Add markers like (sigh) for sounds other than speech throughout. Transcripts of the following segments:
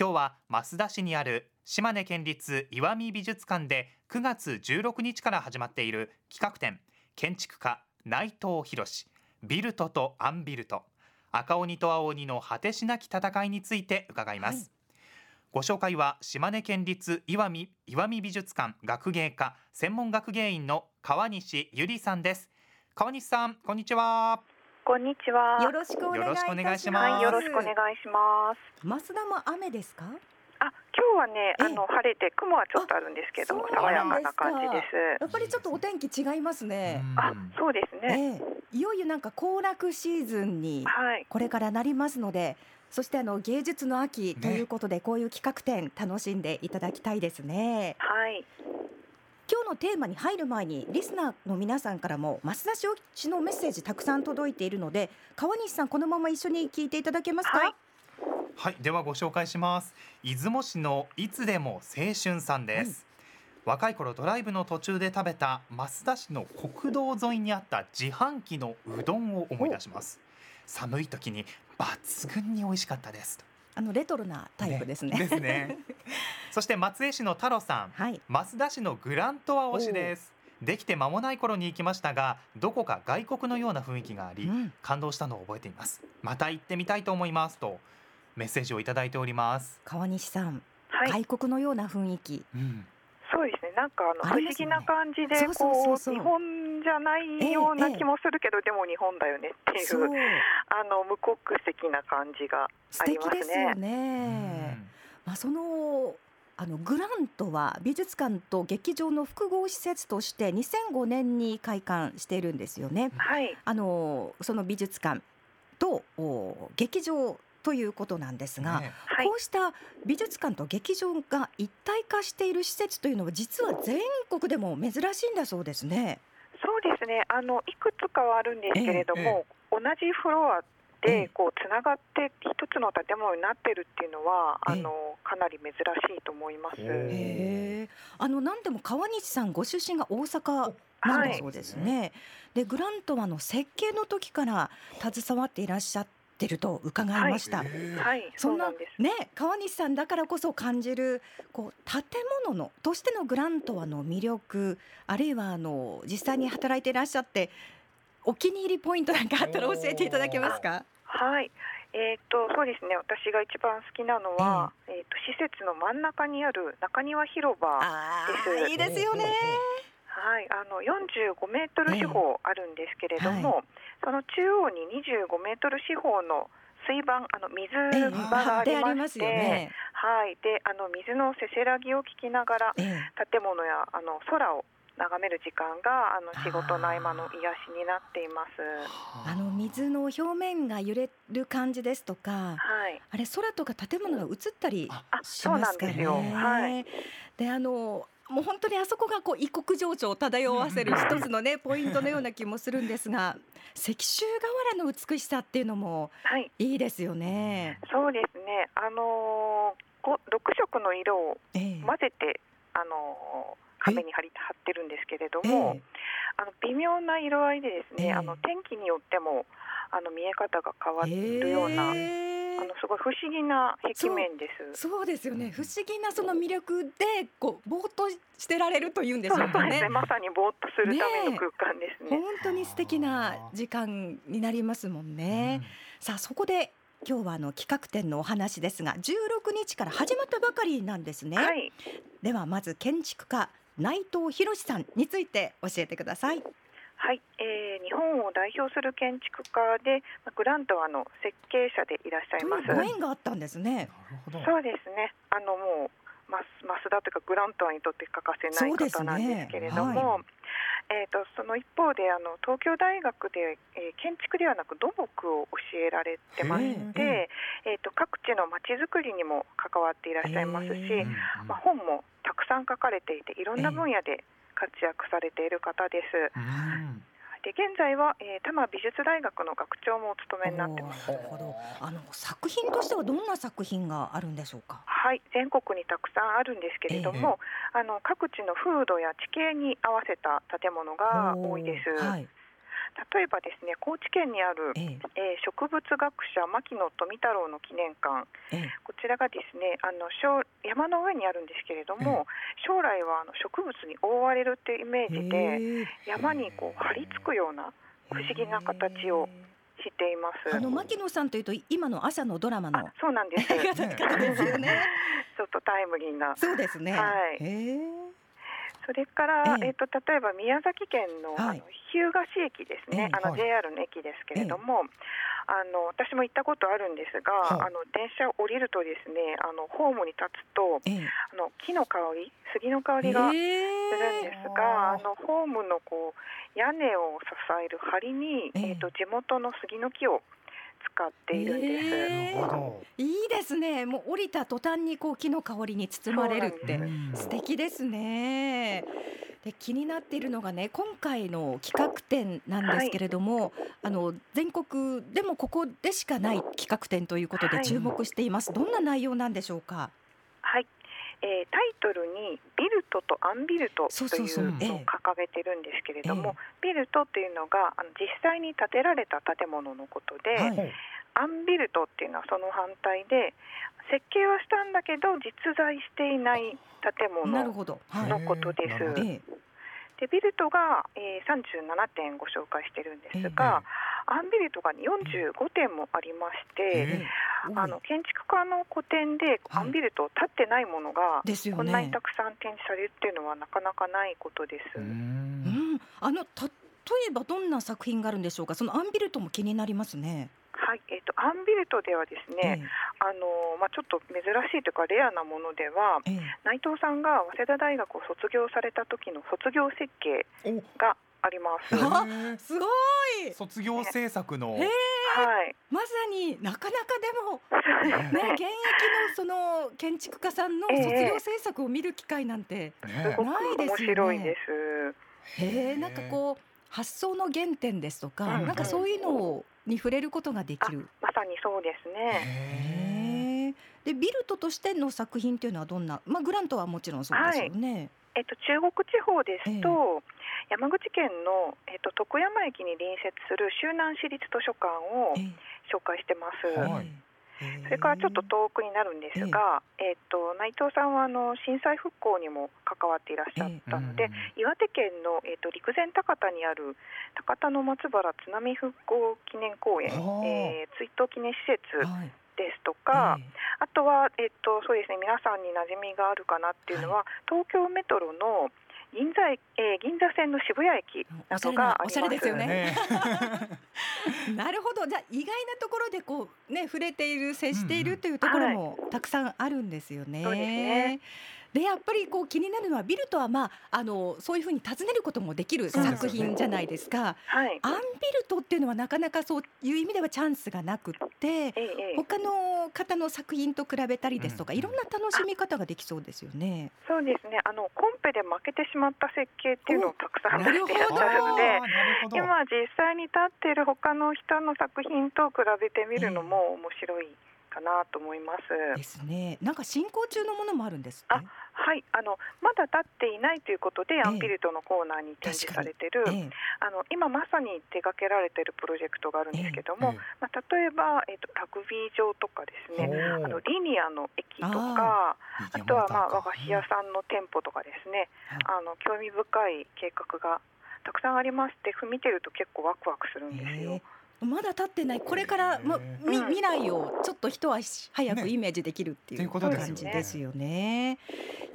今日は増田市にある島根県立石見美術館で9月16日から始まっている企画展建築家内藤博ビルトとアンビルト赤鬼と青鬼の果てしなき戦いについて伺います、はいご紹介は島根県立岩見岩見美術館学芸課専門学芸員の川西ゆりさんです。川西さんこんにちは。こんにちは。よろしくお願いします、はい、よろしくお願いします。増田も雨ですか？あ、今日はね、あの晴れて雲はちょっとあるんですけど、爽やかな感じです。やっぱりちょっとお天気違いますね。あ、そうですね、えー、いよいよなんか行楽シーズンにこれからなりますので、はい、そしてあの芸術の秋ということで、ね、こういう企画展楽しんでいただきたいですね。はい。今日のテーマに入る前にリスナーの皆さんからも増田氏のメッセージたくさん届いているので川西さんこのまま一緒に聞いていただけますか、はい。はい。ではご紹介します。出雲市のいつでも青春さんです、はい、若い頃ドライブの途中で食べた増田市の国道沿いにあった自販機のうどんを思い出します。寒い時に抜群に美味しかったですあのレトロなタイプですね。ねですね。(laughs) そして松江市の太郎さん、はい、増田市のグラントワ推しです。できて間もない頃に行きましたがどこか外国のような雰囲気があり、うん、感動したのを覚えています。また行ってみたいと思いますとメッセージをいただいております。川西さん、はい、外国のような雰囲気、うん、ねなんかあの不思議な感じでこう日本じゃないような気もするけど、ええ、でも日本だよねっていうあの無国籍な感じがありますね。ですよね。まあそのあのグラントは美術館と劇場の複合施設として2005年に開館しているんですよね。はい、あのその美術館と劇場ということなんですが、ねはい、こうした美術館と劇場が一体化している施設というのは実は全国でも珍しいんだそうですね。そうですね。あのいくつかはあるんですけれども、ええ、同じフロアでこうつながって一つの建物になってるっていうのは、あのかなり珍しいと思います。あの何でも川西さんご出身が大阪なんだそうですね。はい、でグラントはの設計の時から携わっていらっしゃってると伺いました。はい、はい、そんなね川西さんだからこそ感じるこう建物のとしてのグラントワの魅力あるいはあの実際に働いていらっしゃってお気に入りポイントなんかあったら教えていただけますか？はい。えーと、そうですね私が一番好きなのは、えー、えーと施設の真ん中にある中庭広場です。いいですよね。はい、あの45メートル四方あるんですけれども、えーはい、その中央に25メートル四方の水盤あの水場がありまして、えー、はい、であの水のせせらぎを聞きながら、えー、建物やあの空を眺める時間があの仕事の合間の癒しになっています。あの水の表面が揺れる感じですとか、はい、あれ空とか建物が映ったりしますかね。はい、であのもう本当にあそこがこう異国情緒を漂わせる一つのねポイントのような気もするんですが石州瓦の美しさっていうのもい。いですよね。はい、そうですね。あのー、6色の色を混ぜて、えー、あのー壁に貼り貼ってるんですけれども、えー、あの微妙な色合いでですね、えー、あの天気によってもあの見え方が変わるような、えーあのすごい不思議な壁面です。そうですよね。不思議なその魅力でこうぼーっとしてられるというんでしょうかね。ねまさにぼーっとするための空間ですね。ね (laughs) 本当に素敵な時間になりますもんね。うん、さあそこで今日はあの企画展のお話ですが、16日から始まったばかりなんですね。はい、ではまず建築家内藤博さんについて教えてください。はい、えー、日本を代表する建築家でグラントはの設計者でいらっしゃいます。ご縁があったんですね。そうですね。あのもうマスマスダというかグラントワにとって欠かせない方なんですけれども、ねはい、えーと、その一方であの東京大学で、えー、建築ではなく土木を教えられてまして、えーと、各地のまちづくりにも関わっていらっしゃいますし、まあ、本もたくさん書かれていていろんな分野で、活躍されている方です。で現在は、えー、多摩美術大学の学長もお務めになってます。なるほど。あの作品としてはどんな作品があるんでしょうか？はい、全国にたくさんあるんですけれども、えー、あの各地の風土や地形に合わせた建物が多いです。はい、例えばですね高知県にある、ええー、植物学者牧野富太郎の記念館、ええ、こちらがですねあの山の上にあるんですけれども、え、将来はあの植物に覆われるっていうイメージで山にこう張り付くような不思議な形をしています。あの牧野さんというと今の朝のドラマのそうなんです。(laughs) ですよね。(laughs) ちょっとタイムリーな。そうですね。はい。それから、えー、と例えば宮崎県の,、あの日向市駅ですね、あの JR の駅ですけれども、あの私も行ったことあるんですが、あの電車を降りるとですねあのホームに立つと、あの木の香り杉の香りがするんですが、あのホームのこう屋根を支える梁に、えー、と地元の杉の木を使っているんです。えー、いいですね。もう降りた途端にこう木の香りに包まれるって素敵ですね。で気になっているのがね今回の企画展なんですけれども、はい、あの全国でもここでしかない企画展ということで注目しています。はい、どんな内容なんでしょうか？はい。えー、タイトルにビルトとアンビルトというのを掲げてるんですけれども、ビルトというのがあの実際に建てられた建物のことで、はい、アンビルトっていうのはその反対で設計はしたんだけど実在していない建物のことです。でビルトが、えー、37点ご紹介してるんですが、アンビルトが45点もありまして、あの建築家の個展でアンビルト立ってないものが、こんなにたくさん展示されるっていうのはなかなかないことです。うんあの例えばどんな作品があるんでしょうか？そのアンビルトも気になりますね。はい、えっ、ー、とアンビルトではですね、えあのまあちょっと珍しいというかレアなものでは、え内藤さんが早稲田大学を卒業された時の卒業設計があります。すごい。卒業制作の。はい。まさになかなかでもね現役のその建築家さんの卒業制作を見る機会なんてないですよね。面白いです。へえ、なんかこう発想の原点ですとか、なんかそういうのをに触れることができる。まさにそうですね。でビルトとしての作品というのはどんな、まあグラントはもちろんそうですよね。はい、えっと中国地方ですと、山口県のえっと徳山駅に隣接する周南市立図書館を紹介してます。はいそれからちょっと遠くになるんですが、えー、と内藤さんはあの震災復興にも関わっていらっしゃったので、岩手県の、えー、と陸前高田にある高田の松原津波復興記念公園、えー、追悼記念施設ですとか、あとは、えー、とそうですね皆さんに馴染みがあるかなっていうのは、東京メトロの銀座、えー、銀座線の渋谷駅などがおしゃれですよね。(laughs) (laughs) なるほど。じゃあ意外なところでこうね触れている接しているというところもたくさんあるんですよね。そうですね。でやっぱりこう気になるのはビルとはまああのそういうふうに尋ねることもできる作品じゃないですか。はい、アンビルトっていうのはなかなかそういう意味ではチャンスがなくって、ええ、他の方の作品と比べたりですとか、うん、いろんな楽しみ方ができそうですよね。そうですね。あのコンペで負けてしまった設計っていうのをたくさん出していらっしゃるので、今実際に立っている他の人の作品と比べてみるのも面白い。かなと思います。ですね。なんか進行中のものもあるんです、ね、あ、はい。あのまだ立っていないということで、えー、アンビルトのコーナーに展示されている、えー、あの今まさに手掛けられているプロジェクトがあるんですけども、えー、まあ例えばえっ、ー、とラグビー場とかですね、あのリニアの駅とか、あとはまあ和菓子屋さんの店舗とかですね、あの興味深い計画がたくさんありまして、見てると結構ワクワクするんですよ。まだ立ってない。これからもみ未来をちょっと一足早くイメージできるっていう感じですよね。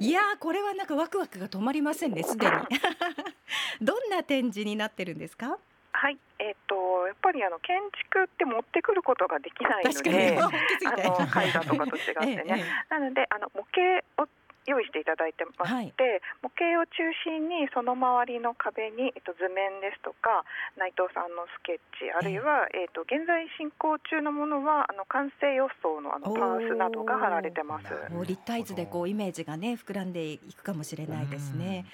いやこれはなんかワクワクが止まりませんねすでに。(laughs) どんな展示になってるんですか？はい、えっ、ー、とやっぱりあの建築って持ってくることができないので、あの絵画とかと違ってね。(laughs) ええ、なのであの模型を用意していただいてまして、はい、模型を中心にその周りの壁に、えっと、図面ですとか内藤さんのスケッチあるいは、えっと、現在進行中のものはあの完成予想のあのパースなどが貼られてます。立体図でこうイメージがね膨らんでいくかもしれないですね。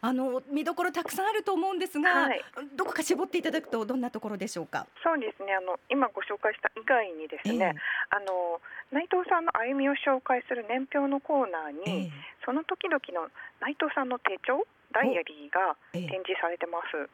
あの見どころたくさんあると思うんですが、はい、どこか絞っていただくとどんなところでしょうか？そうですね。あの今ご紹介した以外にですね、えー、あの内藤さんの歩みを紹介する年表のコーナーに、えー、その時々の内藤さんの手帳ダイアリーが展示されてます。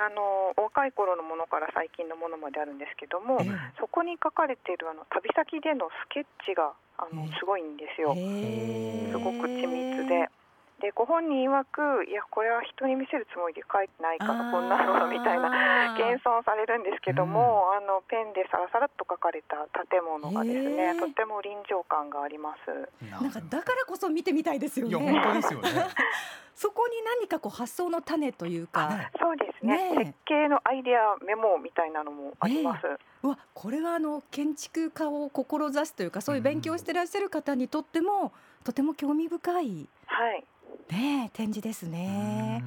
あの若い頃のものから最近のものまであるんですけども、そこに書かれているあの旅先でのスケッチがあのすごいんですよ。すごく緻密で。でご本人曰くいやこれは人に見せるつもりで書いてないからこんなのみたいな謙遜されるんですけども、うん、あのペンでさらさらっと書かれた建物がですねとても臨場感があります。なんかだからこそ見てみたいですよね。本当ですよね。(laughs) そこに何かこう発想の種というかそうですね、ね、設計のアイデアメモみたいなのもあります、ね、わこれはあの建築家を志すというかそういう勉強してらっしゃる方にとっても、うん、とても興味深い、はい、ね展示ですね。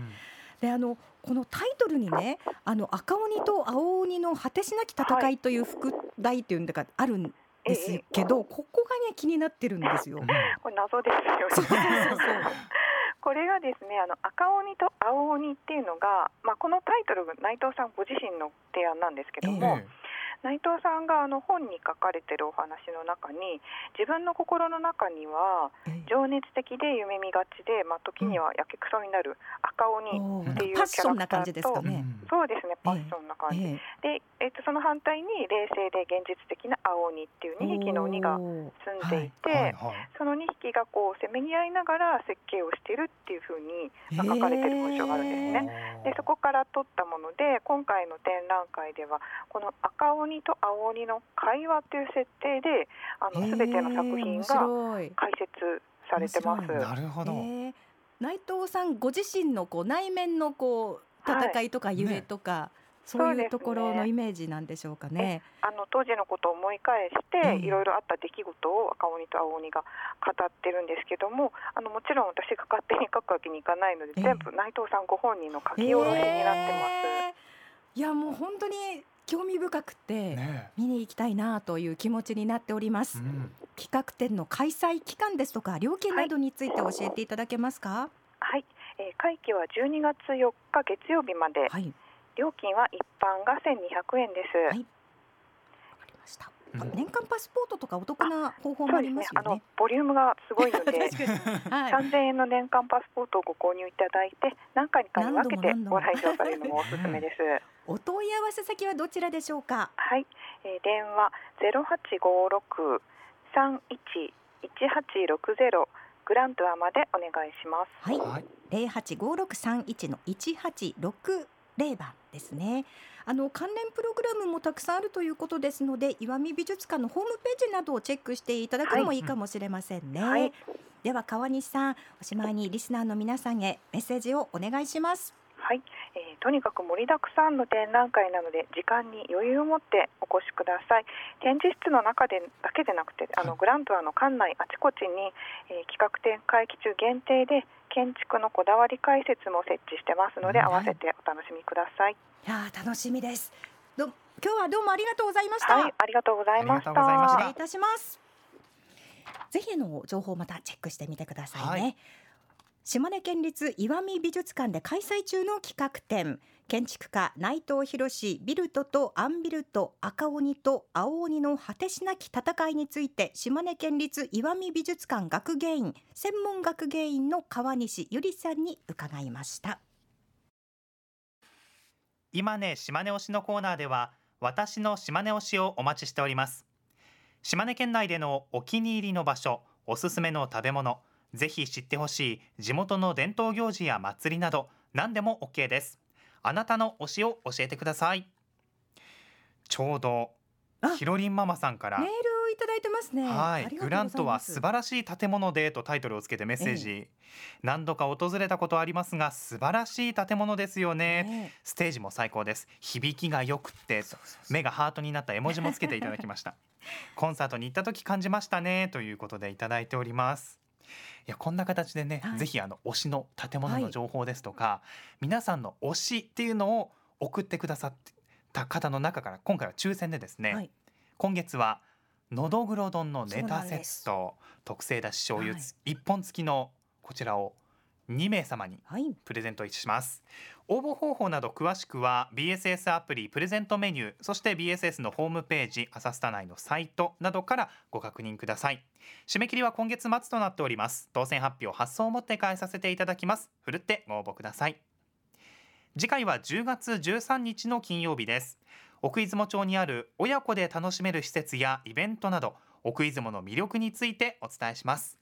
であのこのタイトルにねあの赤鬼と青鬼の果てしなき戦いという副題っていうんだかあるんですけど、ここがね気になってるんですよ。これ謎ですよね。(laughs) これがですねあの赤鬼と青鬼っていうのが、まあ、このタイトルが内藤さんご自身の提案なんですけども、ええ内藤さんがあの本に書かれてるお話の中に自分の心の中には情熱的で夢見がちで、まあ、時にはやけくそになる赤鬼っていうキャラクターと、ね、そうですねパッションな感じ、えー、で、えー、とその反対に冷静で現実的な青鬼っていう2匹の鬼が住んでいて、はいはい。はい、その2匹がこうせめぎ合いながら設計をしているっていうふうに、まあ、書かれてる文章があるんですね。えー、でそこから取ったもので今回の展覧会ではこの赤鬼鬼と青鬼の会話という設定であの全ての作品が解説されてます。なるほど。内藤さんご自身のこう内面のこう戦いとか夢とか、はいね、そういうところのイメージなんでしょうかね。あの当時のことを思い返して、い。ろいろあった出来事を赤鬼と青鬼が語ってるんですけども、あのもちろん私が勝手に書くわけにいかないので、全部内藤さんご本人の書き下ろしになってます。いやもう本当に興味深くて見に行きたいなという気持ちになっております、うん、企画展の開催期間ですとか料金などについて教えていただけますか？はい、えー、会期は12月4日月曜日まで、はい、料金は一般が1200円です、はい年間パスポートとかお得な方法もあります、ね、あのボリュームがすごいので、(laughs) はい、3000円の年間パスポートをご購入いただいて何回かに分けてご来場されるのもおすすめです。(laughs) お問い合わせ先はどちらでしょうか？はい、えー、電話ゼロ八五六三一一八六ゼロ。グランドアまでお願いします。はい、零八五六三一の一八六零番ですね。あの関連プログラムもたくさんあるということですので石見美術館のホームページなどをチェックしていただくのもいいかもしれませんね、はい、では川西さんおしまいにリスナーの皆さんへメッセージをお願いします。はい、えー、とにかく盛りだくさんの展覧会なので時間に余裕を持ってお越しください展示室の中でだけでなくてあのグランドアの館内あちこちに、えー、企画展会期中限定で建築のこだわり解説も設置してますので、合わせてお楽しみください。いや楽しみです。ど今日はどうもありがとうございました。はい、ありがとうございました。失礼いたします。ぜひの情報またチェックしてみてくださいね。はい島根県立石見美術館で開催中の企画展建築家内藤博ビルトとアンビルト赤鬼と青鬼の果てしなき戦いについて島根県立石見美術館学芸員専門学芸員の川西ゆりさんに伺いました。今ね島根推しのコーナーでは私の島根推しをお待ちしております。島根県内でのお気に入りの場所おすすめの食べ物ぜひ知ってほしい地元の伝統行事や祭りなど何でも OK です。あなたの推しを教えてください。ちょうどひろりんママさんからメールをいただいてますね。はいグラントは素晴らしい建物でとタイトルをつけてメッセージ、ええ、何度か訪れたことありますが素晴らしい建物ですよね、え、ステージも最高です。響きが良くて目がハートになった絵文字もつけていただきました。(laughs) コンサートに行った時感じましたねということでいただいておりますいやこんな形でね、はい、ぜひあの推しの建物の情報ですとか、はい、皆さんの推しっていうのを送ってくださった方の中から今回は抽選でですね、はい、今月はのどぐろ丼のネタセット特製だし醤油一、本付きのこちらを2名様にプレゼントします、応募方法など詳しくは BSS アプリプレゼントメニューそして BSS のホームページ朝スタ内のサイトなどからご確認ください。締め切りは今月末となっております。当選発表発送をもって返させていただきます。ふるってご応募ください。次回は10月13日の金曜日です。奥出雲町にある親子で楽しめる施設やイベントなど奥出雲の魅力についてお伝えします